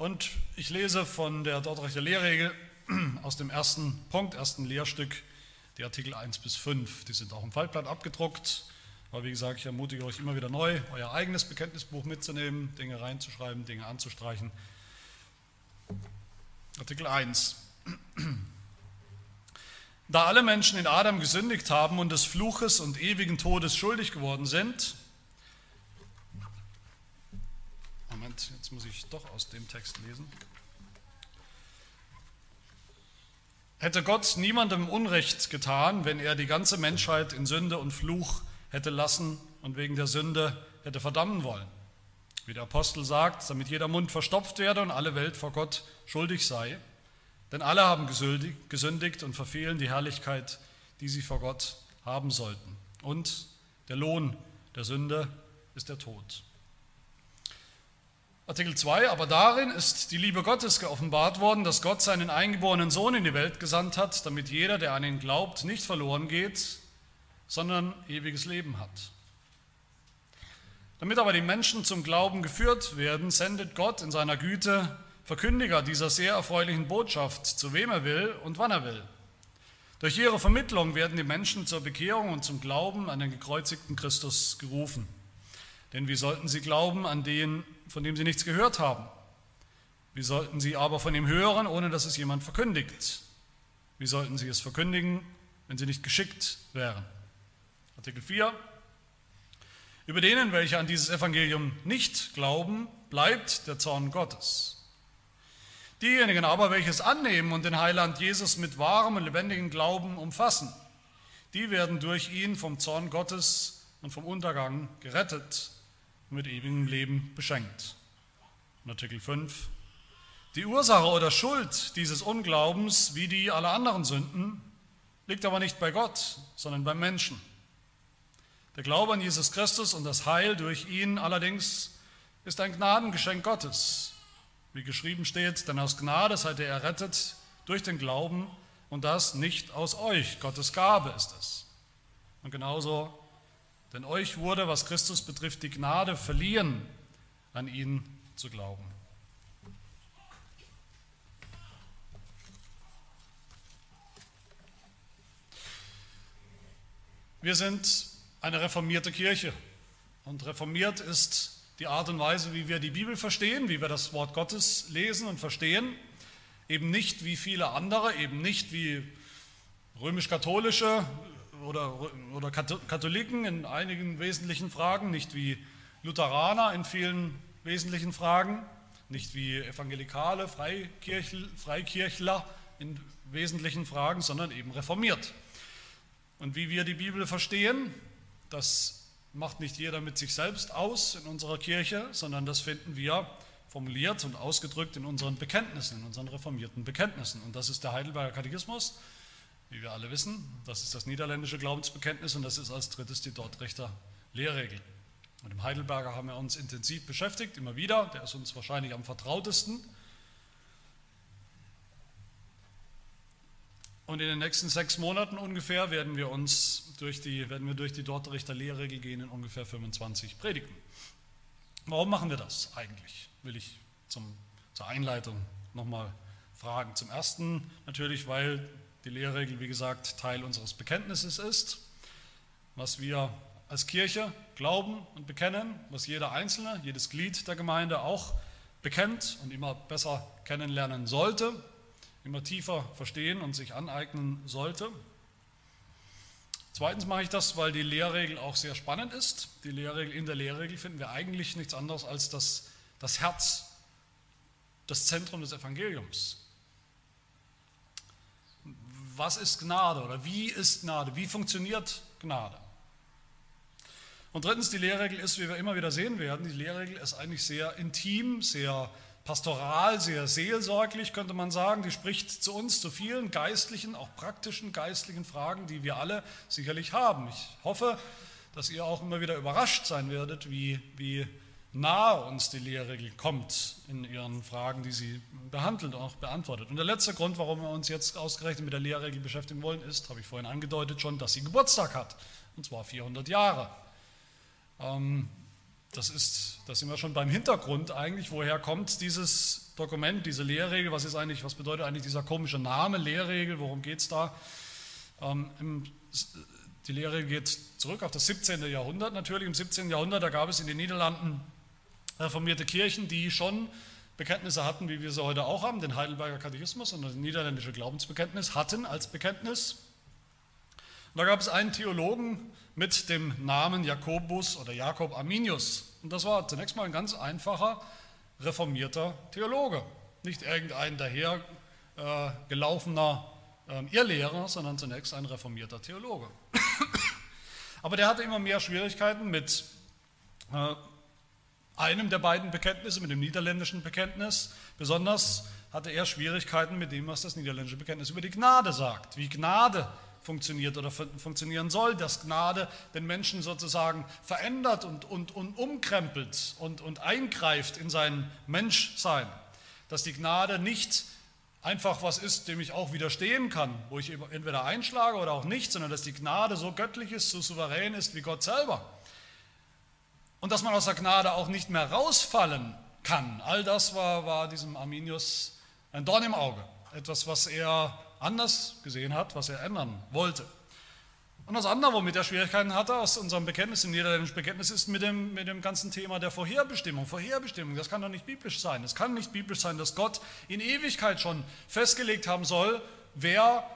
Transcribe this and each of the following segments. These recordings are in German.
Und ich lese von der Dortrechter Lehrregel aus dem ersten Punkt, ersten Lehrstück, die Artikel 1 bis 5. Die sind auch im Faltblatt abgedruckt. Aber wie gesagt, ich ermutige euch immer wieder neu, euer eigenes Bekenntnisbuch mitzunehmen, Dinge reinzuschreiben, Dinge anzustreichen. Artikel 1. Da alle Menschen in Adam gesündigt haben und des Fluches und ewigen Todes schuldig geworden sind, Jetzt muss ich doch aus dem Text lesen. Hätte Gott niemandem Unrecht getan, wenn er die ganze Menschheit in Sünde und Fluch hätte lassen und wegen der Sünde hätte verdammen wollen. Wie der Apostel sagt, damit jeder Mund verstopft werde und alle Welt vor Gott schuldig sei. Denn alle haben gesündigt und verfehlen die Herrlichkeit, die sie vor Gott haben sollten. Und der Lohn der Sünde ist der Tod. Artikel 2, aber darin ist die Liebe Gottes geoffenbart worden, dass Gott seinen eingeborenen Sohn in die Welt gesandt hat, damit jeder, der an ihn glaubt, nicht verloren geht, sondern ewiges Leben hat. Damit aber die Menschen zum Glauben geführt werden, sendet Gott in seiner Güte Verkündiger dieser sehr erfreulichen Botschaft, zu wem er will und wann er will. Durch ihre Vermittlung werden die Menschen zur Bekehrung und zum Glauben an den gekreuzigten Christus gerufen. Denn wie sollten sie glauben an den, von dem sie nichts gehört haben? Wie sollten sie aber von ihm hören, ohne dass es jemand verkündigt? Wie sollten sie es verkündigen, wenn sie nicht geschickt wären? Artikel 4. Über denen, welche an dieses Evangelium nicht glauben, bleibt der Zorn Gottes. Diejenigen aber, welche es annehmen und den Heiland Jesus mit wahrem und lebendigem Glauben umfassen, die werden durch ihn vom Zorn Gottes und vom Untergang gerettet mit ewigem Leben beschenkt. Und Artikel 5. Die Ursache oder Schuld dieses Unglaubens, wie die aller anderen Sünden, liegt aber nicht bei Gott, sondern beim Menschen. Der Glaube an Jesus Christus und das Heil durch ihn allerdings ist ein Gnadengeschenk Gottes. Wie geschrieben steht, denn aus Gnade seid ihr errettet durch den Glauben und das nicht aus euch. Gottes Gabe ist es. Und genauso denn euch wurde, was Christus betrifft, die Gnade verliehen, an ihn zu glauben. Wir sind eine reformierte Kirche. Und reformiert ist die Art und Weise, wie wir die Bibel verstehen, wie wir das Wort Gottes lesen und verstehen. Eben nicht wie viele andere, eben nicht wie römisch-katholische oder, oder Katholiken in einigen wesentlichen Fragen, nicht wie Lutheraner in vielen wesentlichen Fragen, nicht wie Evangelikale, Freikirchler in wesentlichen Fragen, sondern eben reformiert. Und wie wir die Bibel verstehen, das macht nicht jeder mit sich selbst aus in unserer Kirche, sondern das finden wir formuliert und ausgedrückt in unseren Bekenntnissen, in unseren reformierten Bekenntnissen. Und das ist der Heidelberger Katechismus, wie wir alle wissen. Das ist das niederländische Glaubensbekenntnis und das ist als drittes die Dortrechter Lehrregel. Mit dem Heidelberger haben wir uns intensiv beschäftigt, immer wieder. Der ist uns wahrscheinlich am vertrautesten. Und in den nächsten sechs Monaten ungefähr werden wir uns durch die, werden wir durch die Dortrechter Lehrregel gehen in ungefähr 25 Predigten. Warum machen wir das eigentlich? Will ich zum, zur Einleitung nochmal fragen. Zum Ersten natürlich, weil die Lehrregel, wie gesagt, Teil unseres Bekenntnisses ist, was wir als Kirche glauben und bekennen, was jeder Einzelne, jedes Glied der Gemeinde auch bekennt und immer besser kennenlernen sollte, immer tiefer verstehen und sich aneignen sollte. Zweitens mache ich das, weil die Lehrregel auch sehr spannend ist. Die Lehrregel, in der Lehrregel finden wir eigentlich nichts anderes als das, das Herz, das Zentrum des Evangeliums was ist Gnade oder wie ist Gnade, wie funktioniert Gnade. Und drittens, die Lehrregel ist, wie wir immer wieder sehen werden, die Lehrregel ist eigentlich sehr intim, sehr pastoral, sehr seelsorglich, könnte man sagen. Die spricht zu uns, zu vielen geistlichen, auch praktischen geistlichen Fragen, die wir alle sicherlich haben. Ich hoffe, dass ihr auch immer wieder überrascht sein werdet, wie, wie nahe uns die Lehrregel kommt in ihren Fragen, die sie behandelt und auch beantwortet. Und der letzte Grund, warum wir uns jetzt ausgerechnet mit der Lehrregel beschäftigen wollen, ist, habe ich vorhin angedeutet schon, dass sie Geburtstag hat, und zwar 400 Jahre. Ähm, das ist, da sind wir schon beim Hintergrund eigentlich, woher kommt dieses Dokument, diese Lehrregel, was ist eigentlich, was bedeutet eigentlich dieser komische Name Lehrregel, worum geht es da? Ähm, im, die Lehrregel geht zurück auf das 17. Jahrhundert natürlich. Im 17. Jahrhundert, da gab es in den Niederlanden reformierte Kirchen, die schon Bekenntnisse hatten, wie wir sie heute auch haben, den Heidelberger Katechismus und das niederländische Glaubensbekenntnis hatten als Bekenntnis. Und da gab es einen Theologen mit dem Namen Jakobus oder Jakob Arminius. Und das war zunächst mal ein ganz einfacher reformierter Theologe. Nicht irgendein daher äh, gelaufener äh, Irrlehrer, sondern zunächst ein reformierter Theologe. Aber der hatte immer mehr Schwierigkeiten mit äh, einem der beiden Bekenntnisse, mit dem niederländischen Bekenntnis. Besonders hatte er Schwierigkeiten mit dem, was das niederländische Bekenntnis über die Gnade sagt, wie Gnade funktioniert oder funktionieren soll, dass Gnade den Menschen sozusagen verändert und, und, und umkrempelt und, und eingreift in sein Menschsein. Dass die Gnade nicht einfach was ist, dem ich auch widerstehen kann, wo ich entweder einschlage oder auch nicht, sondern dass die Gnade so göttlich ist, so souverän ist wie Gott selber. Und dass man aus der Gnade auch nicht mehr rausfallen kann. All das war, war diesem Arminius ein Dorn im Auge. Etwas, was er anders gesehen hat, was er ändern wollte. Und das andere, womit er Schwierigkeiten hatte aus unserem Bekenntnis, im niederländischen Bekenntnis, ist mit dem, mit dem ganzen Thema der Vorherbestimmung. Vorherbestimmung, das kann doch nicht biblisch sein. Es kann nicht biblisch sein, dass Gott in Ewigkeit schon festgelegt haben soll, wer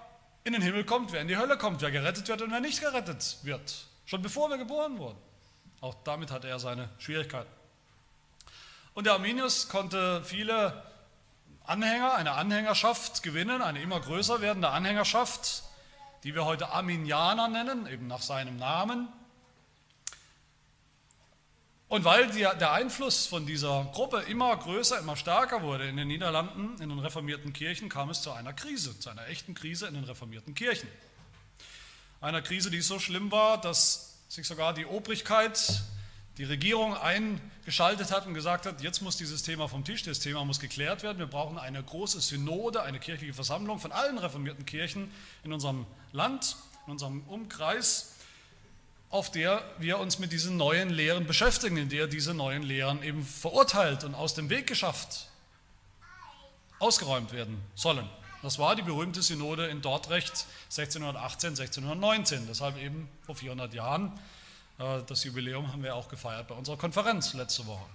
in den Himmel kommt, wer in die Hölle kommt, wer gerettet wird und wer nicht gerettet wird. Schon bevor wir geboren wurden. Auch damit hatte er seine Schwierigkeiten. Und der Arminius konnte viele Anhänger, eine Anhängerschaft gewinnen, eine immer größer werdende Anhängerschaft, die wir heute Arminianer nennen, eben nach seinem Namen. Und weil die, der Einfluss von dieser Gruppe immer größer, immer stärker wurde in den Niederlanden, in den reformierten Kirchen, kam es zu einer Krise, zu einer echten Krise in den reformierten Kirchen. Einer Krise, die so schlimm war, dass sich sogar die Obrigkeit die Regierung eingeschaltet hat und gesagt hat, jetzt muss dieses Thema vom Tisch, das Thema muss geklärt werden. Wir brauchen eine große Synode, eine kirchliche Versammlung von allen reformierten Kirchen in unserem Land, in unserem Umkreis, auf der wir uns mit diesen neuen Lehren beschäftigen, in der diese neuen Lehren eben verurteilt und aus dem Weg geschafft, ausgeräumt werden sollen. Das war die berühmte Synode in Dordrecht 1618, 1619, deshalb eben vor 400 Jahren äh, das Jubiläum haben wir auch gefeiert bei unserer Konferenz letzte Woche.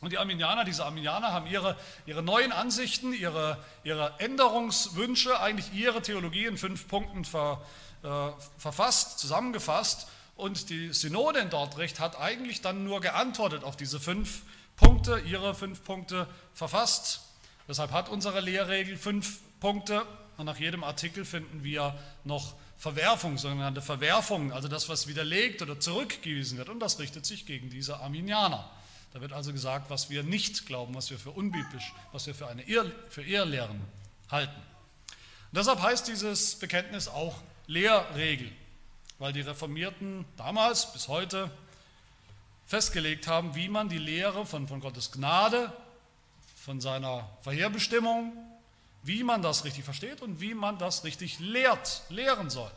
Und die Arminianer, diese Arminianer haben ihre, ihre neuen Ansichten, ihre, ihre Änderungswünsche, eigentlich ihre Theologie in fünf Punkten ver, äh, verfasst, zusammengefasst. Und die Synode in Dordrecht hat eigentlich dann nur geantwortet auf diese fünf Punkte, ihre fünf Punkte verfasst. Deshalb hat unsere Lehrregel fünf Punkte und nach jedem Artikel finden wir noch Verwerfung, sogenannte Verwerfung, also das, was widerlegt oder zurückgewiesen wird. Und das richtet sich gegen diese Arminianer. Da wird also gesagt, was wir nicht glauben, was wir für unbiblisch, was wir für eine Irr, für Irrlehren halten. Und deshalb heißt dieses Bekenntnis auch Lehrregel, weil die Reformierten damals bis heute festgelegt haben, wie man die Lehre von, von Gottes Gnade, von seiner Vorherbestimmung, wie man das richtig versteht und wie man das richtig lehrt, lehren soll.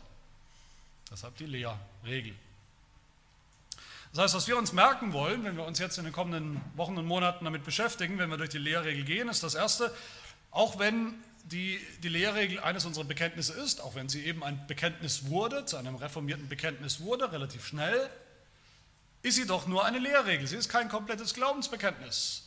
Deshalb die Lehrregel. Das heißt, was wir uns merken wollen, wenn wir uns jetzt in den kommenden Wochen und Monaten damit beschäftigen, wenn wir durch die Lehrregel gehen, ist das Erste, auch wenn die, die Lehrregel eines unserer Bekenntnisse ist, auch wenn sie eben ein Bekenntnis wurde, zu einem reformierten Bekenntnis wurde, relativ schnell, ist sie doch nur eine Lehrregel. Sie ist kein komplettes Glaubensbekenntnis.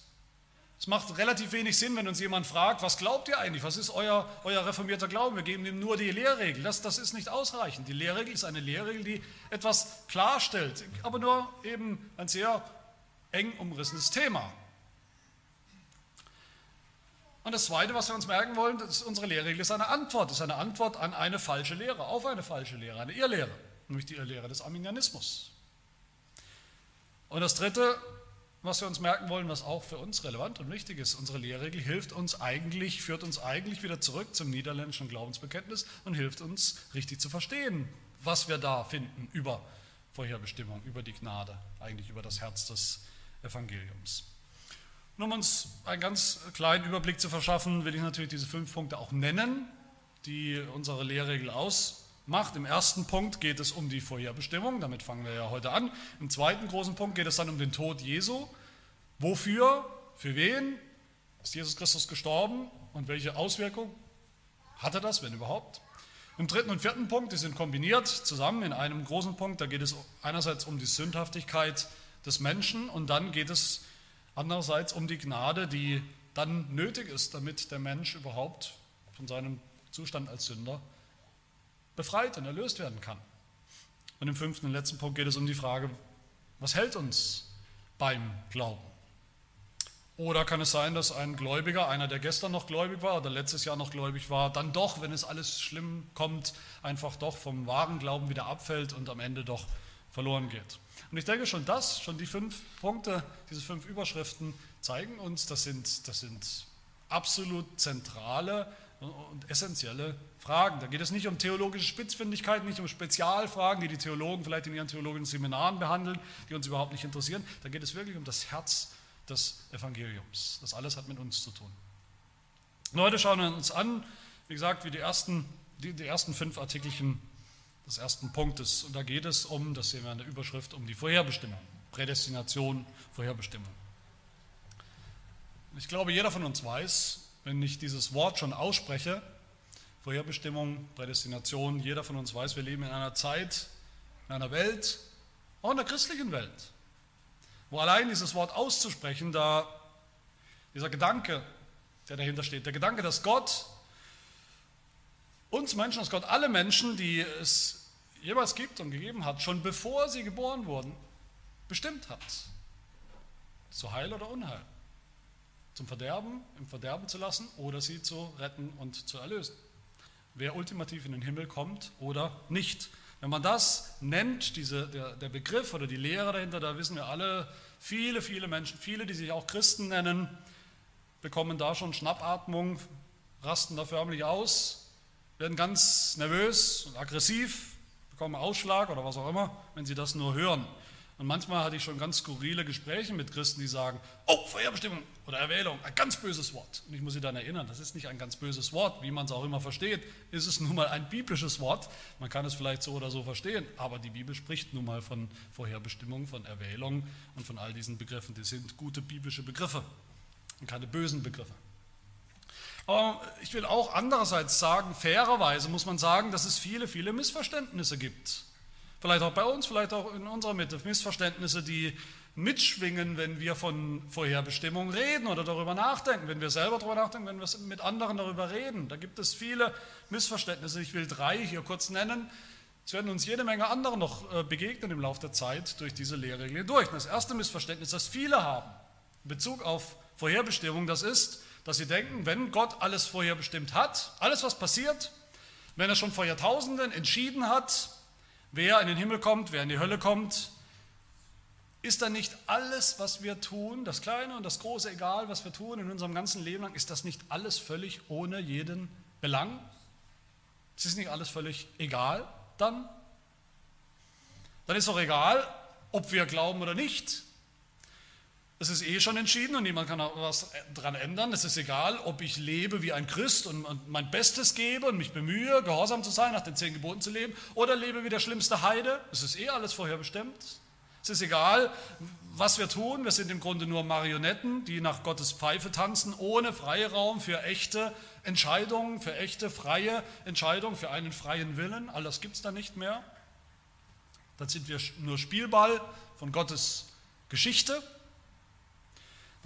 Es macht relativ wenig Sinn, wenn uns jemand fragt, was glaubt ihr eigentlich? Was ist euer, euer reformierter Glauben? Wir geben ihm nur die Lehrregel. Das, das ist nicht ausreichend. Die Lehrregel ist eine Lehrregel, die etwas klarstellt, aber nur eben ein sehr eng umrissenes Thema. Und das Zweite, was wir uns merken wollen, ist, unsere Lehrregel ist eine Antwort. ist eine Antwort an eine falsche Lehre, auf eine falsche Lehre, eine Irrlehre, nämlich die Irrlehre des Arminianismus. Und das Dritte, was wir uns merken wollen, was auch für uns relevant und wichtig ist. Unsere Lehrregel hilft uns eigentlich, führt uns eigentlich wieder zurück zum niederländischen Glaubensbekenntnis und hilft uns richtig zu verstehen, was wir da finden über Vorherbestimmung, über die Gnade, eigentlich über das Herz des Evangeliums. Und um uns einen ganz kleinen Überblick zu verschaffen, will ich natürlich diese fünf Punkte auch nennen, die unsere Lehrregel ausmachen macht. Im ersten Punkt geht es um die Vorherbestimmung, damit fangen wir ja heute an. Im zweiten großen Punkt geht es dann um den Tod Jesu. Wofür, für wen ist Jesus Christus gestorben und welche Auswirkungen hatte das, wenn überhaupt? Im dritten und vierten Punkt, die sind kombiniert zusammen in einem großen Punkt, da geht es einerseits um die Sündhaftigkeit des Menschen und dann geht es andererseits um die Gnade, die dann nötig ist, damit der Mensch überhaupt von seinem Zustand als Sünder befreit und erlöst werden kann. Und im fünften und letzten Punkt geht es um die Frage, was hält uns beim Glauben? Oder kann es sein, dass ein Gläubiger, einer, der gestern noch gläubig war oder letztes Jahr noch gläubig war, dann doch, wenn es alles schlimm kommt, einfach doch vom wahren Glauben wieder abfällt und am Ende doch verloren geht? Und ich denke schon das, schon die fünf Punkte, diese fünf Überschriften zeigen uns, das sind, das sind absolut zentrale und essentielle Fragen. Da geht es nicht um theologische Spitzfindigkeiten, nicht um Spezialfragen, die die Theologen vielleicht in ihren theologischen Seminaren behandeln, die uns überhaupt nicht interessieren. Da geht es wirklich um das Herz des Evangeliums. Das alles hat mit uns zu tun. Und heute schauen wir uns an, wie gesagt, wie die ersten, die, die ersten fünf Artikelchen des ersten Punktes. Und da geht es um, das sehen wir in der Überschrift, um die Vorherbestimmung. Prädestination, Vorherbestimmung. Ich glaube, jeder von uns weiß, wenn ich dieses Wort schon ausspreche, Vorherbestimmung, Prädestination, jeder von uns weiß, wir leben in einer Zeit, in einer Welt, auch in der christlichen Welt, wo allein dieses Wort auszusprechen, da dieser Gedanke, der dahinter steht, der Gedanke, dass Gott uns Menschen, dass Gott alle Menschen, die es jemals gibt und gegeben hat, schon bevor sie geboren wurden, bestimmt hat. Zu Heil oder Unheil zum Verderben, im Verderben zu lassen oder sie zu retten und zu erlösen. Wer ultimativ in den Himmel kommt oder nicht. Wenn man das nennt, diese, der, der Begriff oder die Lehre dahinter, da wissen wir alle, viele, viele Menschen, viele, die sich auch Christen nennen, bekommen da schon Schnappatmung, rasten da förmlich aus, werden ganz nervös und aggressiv, bekommen Ausschlag oder was auch immer, wenn sie das nur hören. Und manchmal hatte ich schon ganz skurrile Gespräche mit Christen, die sagen, oh, Vorherbestimmung oder Erwählung, ein ganz böses Wort. Und ich muss sie dann erinnern, das ist nicht ein ganz böses Wort, wie man es auch immer versteht, ist es nun mal ein biblisches Wort. Man kann es vielleicht so oder so verstehen, aber die Bibel spricht nun mal von Vorherbestimmung, von Erwählung und von all diesen Begriffen. Die sind gute biblische Begriffe und keine bösen Begriffe. Aber ich will auch andererseits sagen, fairerweise muss man sagen, dass es viele, viele Missverständnisse gibt Vielleicht auch bei uns, vielleicht auch in unserer Mitte. Missverständnisse, die mitschwingen, wenn wir von Vorherbestimmung reden oder darüber nachdenken, wenn wir selber darüber nachdenken, wenn wir mit anderen darüber reden. Da gibt es viele Missverständnisse. Ich will drei hier kurz nennen. Es werden uns jede Menge andere noch äh, begegnen im Laufe der Zeit durch diese Lehrregeln durch. Das erste Missverständnis, das viele haben in Bezug auf Vorherbestimmung, das ist, dass sie denken, wenn Gott alles vorherbestimmt hat, alles was passiert, wenn er schon vor Jahrtausenden entschieden hat, wer in den Himmel kommt, wer in die Hölle kommt, ist dann nicht alles, was wir tun, das Kleine und das Große, egal was wir tun in unserem ganzen Leben lang, ist das nicht alles völlig ohne jeden Belang? Es ist nicht alles völlig egal dann? Dann ist doch egal, ob wir glauben oder nicht. Es ist eh schon entschieden und niemand kann was daran ändern. Es ist egal, ob ich lebe wie ein Christ und mein Bestes gebe und mich bemühe, gehorsam zu sein, nach den zehn Geboten zu leben, oder lebe wie der schlimmste Heide. Es ist eh alles vorherbestimmt. Es ist egal, was wir tun. Wir sind im Grunde nur Marionetten, die nach Gottes Pfeife tanzen, ohne Freiraum für echte Entscheidungen, für echte freie Entscheidungen, für einen freien Willen. All das gibt es da nicht mehr. Dann sind wir nur Spielball von Gottes Geschichte.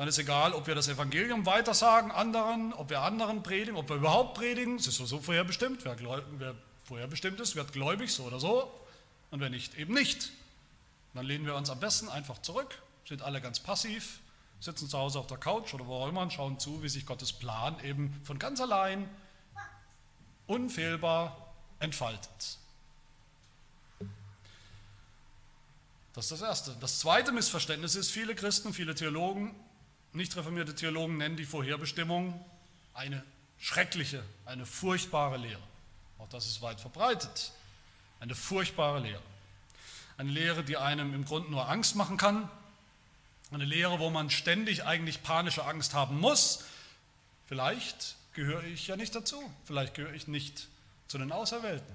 Dann ist egal, ob wir das Evangelium weitersagen anderen, ob wir anderen predigen, ob wir überhaupt predigen. Es ist so vorherbestimmt. Wer, wer vorherbestimmt ist, wird gläubig, so oder so. Und wer nicht, eben nicht. Dann lehnen wir uns am besten einfach zurück, sind alle ganz passiv, sitzen zu Hause auf der Couch oder wo auch immer und schauen zu, wie sich Gottes Plan eben von ganz allein unfehlbar entfaltet. Das ist das Erste. Das zweite Missverständnis ist, viele Christen, viele Theologen nicht reformierte Theologen nennen die Vorherbestimmung eine schreckliche, eine furchtbare Lehre. Auch das ist weit verbreitet. Eine furchtbare Lehre. Eine Lehre, die einem im Grunde nur Angst machen kann. Eine Lehre, wo man ständig eigentlich panische Angst haben muss. Vielleicht gehöre ich ja nicht dazu. Vielleicht gehöre ich nicht zu den Auserwählten.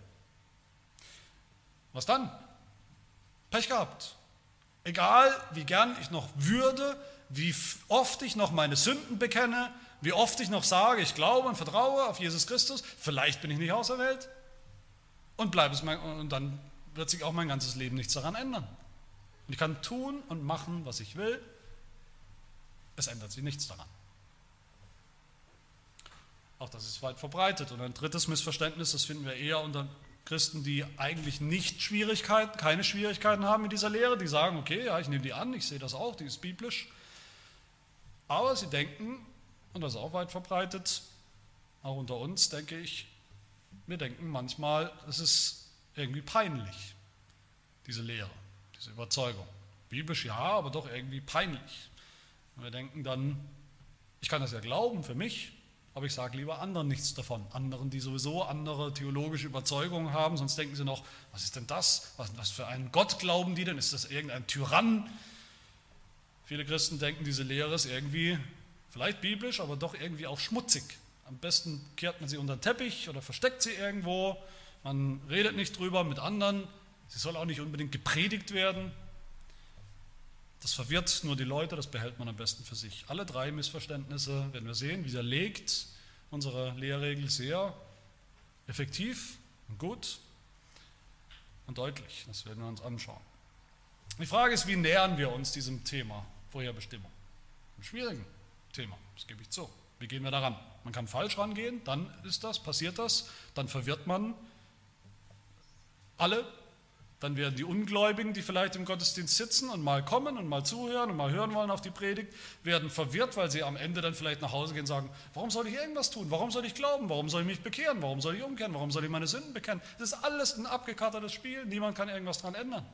Was dann? Pech gehabt. Egal, wie gern ich noch würde, wie oft ich noch meine Sünden bekenne, wie oft ich noch sage, ich glaube und vertraue auf Jesus Christus, vielleicht bin ich nicht auserwählt und bleibe es mein, und dann wird sich auch mein ganzes Leben nichts daran ändern. Und ich kann tun und machen, was ich will, es ändert sich nichts daran. Auch das ist weit verbreitet. Und ein drittes Missverständnis, das finden wir eher unter Christen, die eigentlich nicht Schwierigkeiten, keine Schwierigkeiten haben mit dieser Lehre, die sagen, okay, ja, ich nehme die an, ich sehe das auch, die ist biblisch. Aber sie denken, und das ist auch weit verbreitet, auch unter uns, denke ich, wir denken manchmal, es ist irgendwie peinlich, diese Lehre, diese Überzeugung. Biblisch ja, aber doch irgendwie peinlich. Und wir denken dann, ich kann das ja glauben für mich, aber ich sage lieber anderen nichts davon. Anderen, die sowieso andere theologische Überzeugungen haben, sonst denken sie noch, was ist denn das? Was, was für einen Gott glauben die denn? Ist das irgendein Tyrann? Viele Christen denken, diese Lehre ist irgendwie vielleicht biblisch, aber doch irgendwie auch schmutzig. Am besten kehrt man sie unter den Teppich oder versteckt sie irgendwo. Man redet nicht drüber mit anderen. Sie soll auch nicht unbedingt gepredigt werden. Das verwirrt nur die Leute, das behält man am besten für sich. Alle drei Missverständnisse werden wir sehen, widerlegt unsere Lehrregel sehr effektiv und gut und deutlich. Das werden wir uns anschauen. Die Frage ist, wie nähern wir uns diesem Thema Vorherbestimmung? Ein schwierigen Thema, das gebe ich zu. Wie gehen wir daran? Man kann falsch rangehen, dann ist das, passiert das, dann verwirrt man alle dann werden die Ungläubigen, die vielleicht im Gottesdienst sitzen und mal kommen und mal zuhören und mal hören wollen auf die Predigt, werden verwirrt, weil sie am Ende dann vielleicht nach Hause gehen und sagen, warum soll ich irgendwas tun? Warum soll ich glauben? Warum soll ich mich bekehren? Warum soll ich umkehren? Warum soll ich meine Sünden bekennen? Das ist alles ein abgekartetes Spiel. Niemand kann irgendwas daran ändern.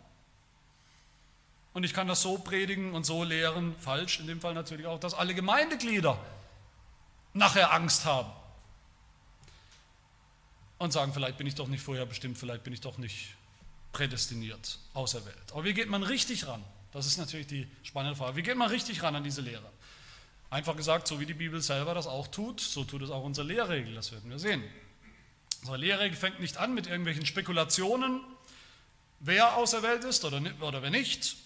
Und ich kann das so predigen und so lehren, falsch in dem Fall natürlich auch, dass alle Gemeindeglieder nachher Angst haben und sagen, vielleicht bin ich doch nicht vorher bestimmt, vielleicht bin ich doch nicht prädestiniert, auserwählt. Aber wie geht man richtig ran? Das ist natürlich die spannende Frage. Wie geht man richtig ran an diese Lehre? Einfach gesagt, so wie die Bibel selber das auch tut, so tut es auch unsere Lehrregel, das werden wir sehen. Unsere Lehrregel fängt nicht an mit irgendwelchen Spekulationen, wer auserwählt ist oder, oder wer nicht,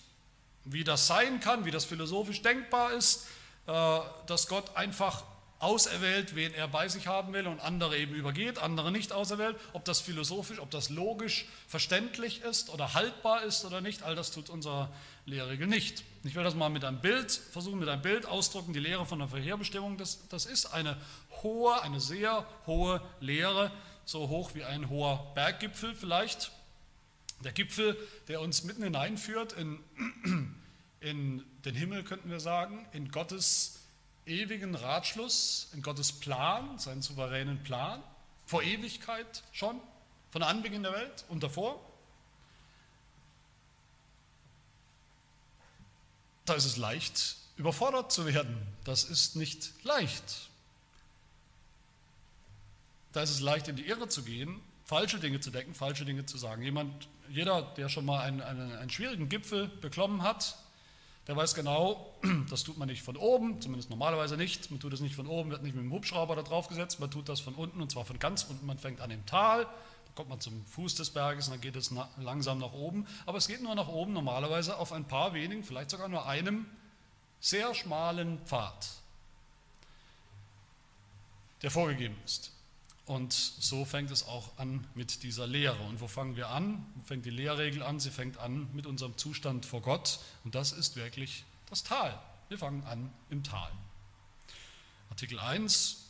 wie das sein kann, wie das philosophisch denkbar ist, äh, dass Gott einfach auserwählt, wen er bei sich haben will und andere eben übergeht, andere nicht auserwählt. Ob das philosophisch, ob das logisch verständlich ist oder haltbar ist oder nicht, all das tut unsere Lehrregel nicht. Ich will das mal mit einem Bild versuchen, mit einem Bild ausdrücken. Die Lehre von der Vorherbestimmung, das, das ist eine hohe, eine sehr hohe Lehre, so hoch wie ein hoher Berggipfel vielleicht. Der Gipfel, der uns mitten hineinführt in, in den Himmel, könnten wir sagen, in Gottes ewigen Ratschluss, in Gottes Plan, seinen souveränen Plan, vor Ewigkeit schon, von Anbeginn der Welt und davor. Da ist es leicht, überfordert zu werden. Das ist nicht leicht. Da ist es leicht, in die Irre zu gehen, falsche Dinge zu denken, falsche Dinge zu sagen. Jemand, jeder, der schon mal einen, einen, einen schwierigen Gipfel beklommen hat, der weiß genau, das tut man nicht von oben, zumindest normalerweise nicht. Man tut es nicht von oben, wird nicht mit dem Hubschrauber da drauf gesetzt, man tut das von unten und zwar von ganz unten. Man fängt an im Tal, dann kommt man zum Fuß des Berges und dann geht es langsam nach oben. Aber es geht nur nach oben normalerweise auf ein paar wenigen, vielleicht sogar nur einem sehr schmalen Pfad, der vorgegeben ist. Und so fängt es auch an mit dieser Lehre. Und wo fangen wir an? Wo fängt die Lehrregel an? Sie fängt an mit unserem Zustand vor Gott. Und das ist wirklich das Tal. Wir fangen an im Tal. Artikel 1,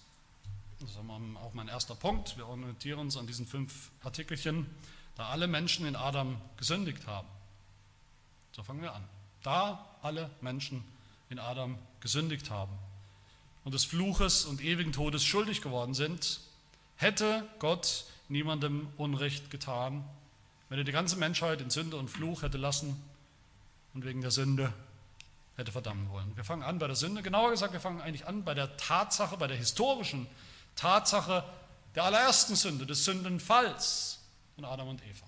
das ist auch mein erster Punkt. Wir orientieren uns an diesen fünf Artikelchen, da alle Menschen in Adam gesündigt haben. So fangen wir an. Da alle Menschen in Adam gesündigt haben und des Fluches und ewigen Todes schuldig geworden sind, Hätte Gott niemandem Unrecht getan, wenn er die ganze Menschheit in Sünde und Fluch hätte lassen und wegen der Sünde hätte verdammen wollen. Wir fangen an bei der Sünde, genauer gesagt, wir fangen eigentlich an bei der Tatsache, bei der historischen Tatsache der allerersten Sünde, des Sündenfalls von Adam und Eva.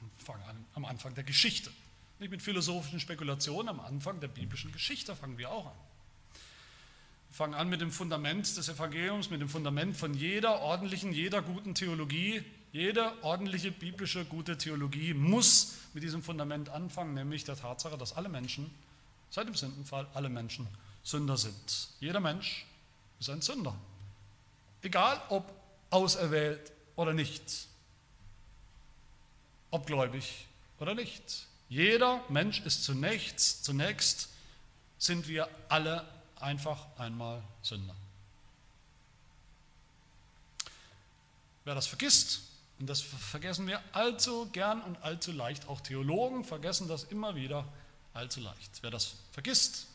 Wir fangen an am Anfang der Geschichte. Nicht mit philosophischen Spekulationen, am Anfang der biblischen Geschichte fangen wir auch an fangen an mit dem Fundament des Evangeliums, mit dem Fundament von jeder ordentlichen, jeder guten Theologie Jede ordentliche biblische gute Theologie muss mit diesem Fundament anfangen, nämlich der Tatsache, dass alle Menschen, seit dem Sündenfall, alle Menschen Sünder sind. Jeder Mensch ist ein Sünder. Egal ob auserwählt oder nicht. Ob gläubig oder nicht. Jeder Mensch ist zunächst, zunächst sind wir alle einfach einmal Sünder. Wer das vergisst, und das vergessen wir allzu gern und allzu leicht, auch Theologen vergessen das immer wieder allzu leicht. Wer das vergisst,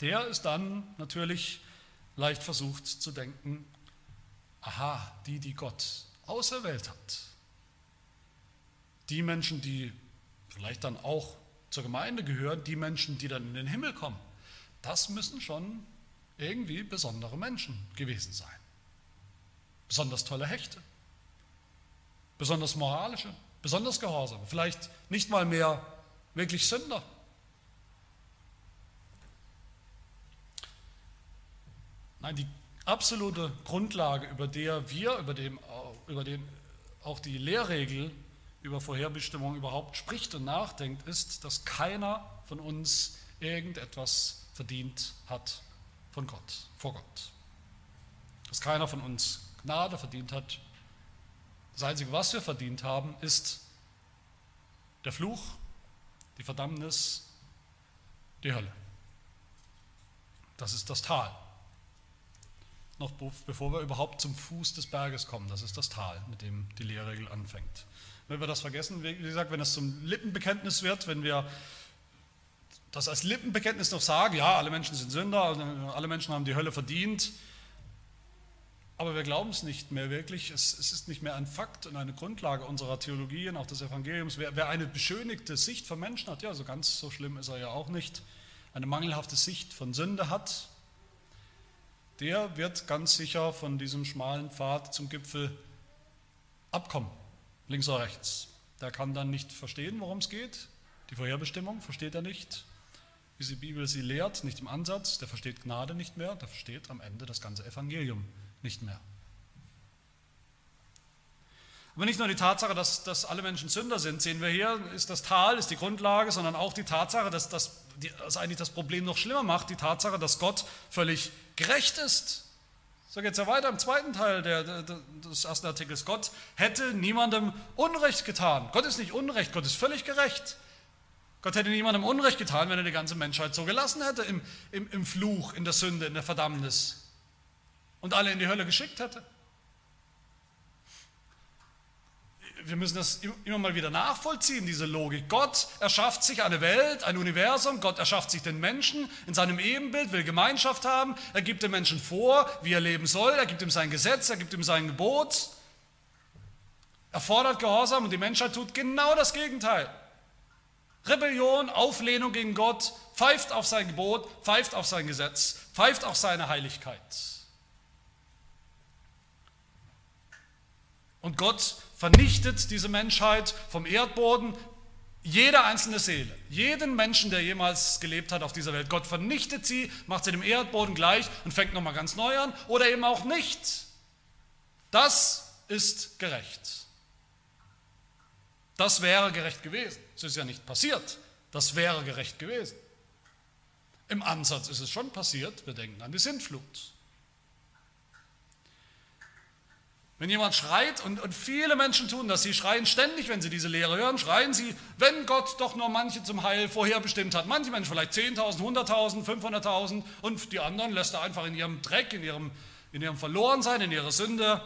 der ist dann natürlich leicht versucht zu denken, aha, die, die Gott auserwählt hat, die Menschen, die vielleicht dann auch zur Gemeinde gehören, die Menschen, die dann in den Himmel kommen, das müssen schon irgendwie besondere Menschen gewesen sein. Besonders tolle Hechte, besonders moralische, besonders gehorsame, vielleicht nicht mal mehr wirklich Sünder. Nein, die absolute Grundlage, über der wir, über, dem, über den auch die Lehrregel über Vorherbestimmung überhaupt spricht und nachdenkt, ist, dass keiner von uns irgendetwas verdient hat von Gott, vor Gott. Dass keiner von uns Gnade verdient hat. Das Einzige, was wir verdient haben, ist der Fluch, die Verdammnis, die Hölle. Das ist das Tal noch bevor wir überhaupt zum Fuß des Berges kommen. Das ist das Tal, mit dem die Lehrregel anfängt. Wenn wir das vergessen, wie gesagt, wenn es zum Lippenbekenntnis wird, wenn wir das als Lippenbekenntnis noch sagen, ja, alle Menschen sind Sünder, alle Menschen haben die Hölle verdient, aber wir glauben es nicht mehr wirklich. Es, es, ist nicht mehr ein Fakt und eine Grundlage unserer Theologie und auch des Evangeliums. Wer, wer eine beschönigte Sicht von Menschen hat, ja, so ganz so schlimm ist er ja auch nicht, eine mangelhafte Sicht von Sünde hat, der wird ganz sicher von diesem schmalen Pfad zum Gipfel abkommen, links oder rechts. Der kann dann nicht verstehen, worum es geht. Die Vorherbestimmung versteht er nicht, wie die Bibel sie lehrt, nicht im Ansatz. Der versteht Gnade nicht mehr, der versteht am Ende das ganze Evangelium nicht mehr. Aber nicht nur die Tatsache, dass, dass alle Menschen Sünder sind, sehen wir hier, ist das Tal, ist die Grundlage, sondern auch die Tatsache, dass das dass eigentlich das Problem noch schlimmer macht, die Tatsache, dass Gott völlig gerecht ist. So geht es ja weiter im zweiten Teil der, der, des ersten Artikels. Gott hätte niemandem Unrecht getan. Gott ist nicht Unrecht, Gott ist völlig gerecht. Gott hätte niemandem Unrecht getan, wenn er die ganze Menschheit so gelassen hätte im, im, im Fluch, in der Sünde, in der Verdammnis und alle in die Hölle geschickt hätte. wir müssen das immer mal wieder nachvollziehen, diese Logik. Gott erschafft sich eine Welt, ein Universum, Gott erschafft sich den Menschen in seinem Ebenbild, will Gemeinschaft haben, er gibt dem Menschen vor, wie er leben soll, er gibt ihm sein Gesetz, er gibt ihm sein Gebot, er fordert Gehorsam und die Menschheit tut genau das Gegenteil. Rebellion, Auflehnung gegen Gott, pfeift auf sein Gebot, pfeift auf sein Gesetz, pfeift auf seine Heiligkeit. Und Gott vernichtet diese Menschheit vom Erdboden, jede einzelne Seele, jeden Menschen, der jemals gelebt hat auf dieser Welt. Gott vernichtet sie, macht sie dem Erdboden gleich und fängt nochmal ganz neu an oder eben auch nicht. Das ist gerecht. Das wäre gerecht gewesen. Ist ja nicht passiert. Das wäre gerecht gewesen. Im Ansatz ist es schon passiert. Wir denken an die Sintflut. Wenn jemand schreit, und, und viele Menschen tun das, sie schreien ständig, wenn sie diese Lehre hören, schreien sie, wenn Gott doch nur manche zum Heil vorherbestimmt hat. Manche Menschen vielleicht 10.000, 100.000, 500.000 und die anderen lässt er einfach in ihrem Dreck, in ihrem, in ihrem Verlorensein, in ihrer Sünde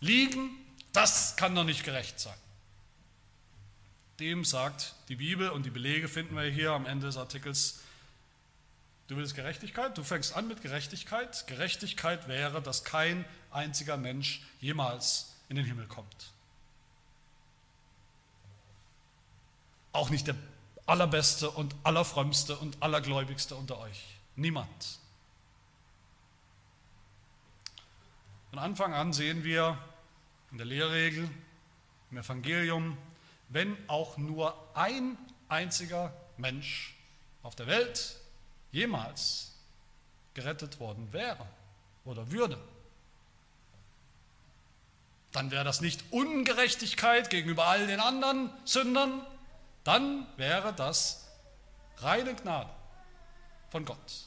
liegen. Das kann doch nicht gerecht sein. Dem sagt die Bibel, und die Belege finden wir hier am Ende des Artikels, Du willst Gerechtigkeit? Du fängst an mit Gerechtigkeit. Gerechtigkeit wäre, dass kein einziger Mensch jemals in den Himmel kommt. Auch nicht der allerbeste und allerfrömmste und allergläubigste unter euch. Niemand. Von Anfang an sehen wir in der Lehrregel, im Evangelium, wenn auch nur ein einziger Mensch auf der Welt jemals gerettet worden wäre oder würde, dann wäre das nicht Ungerechtigkeit gegenüber all den anderen Sündern, dann wäre das reine Gnade von Gott,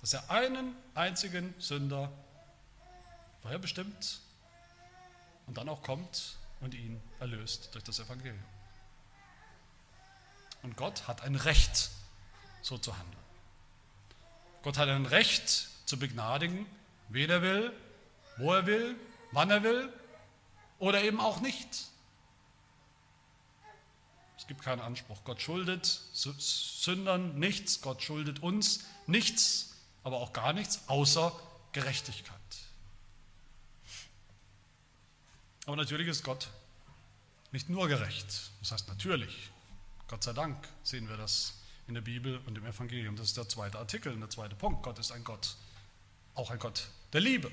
dass er einen einzigen Sünder vorherbestimmt und dann auch kommt und ihn erlöst durch das Evangelium. Und Gott hat ein Recht, so zu handeln. Gott hat ein Recht zu begnadigen, wen er will, wo er will, wann er will oder eben auch nicht. Es gibt keinen Anspruch. Gott schuldet Sündern nichts, Gott schuldet uns nichts, aber auch gar nichts außer Gerechtigkeit. Aber natürlich ist Gott nicht nur gerecht. Das heißt natürlich, Gott sei Dank sehen wir das in der Bibel und im Evangelium. Das ist der zweite Artikel, der zweite Punkt. Gott ist ein Gott, auch ein Gott der Liebe.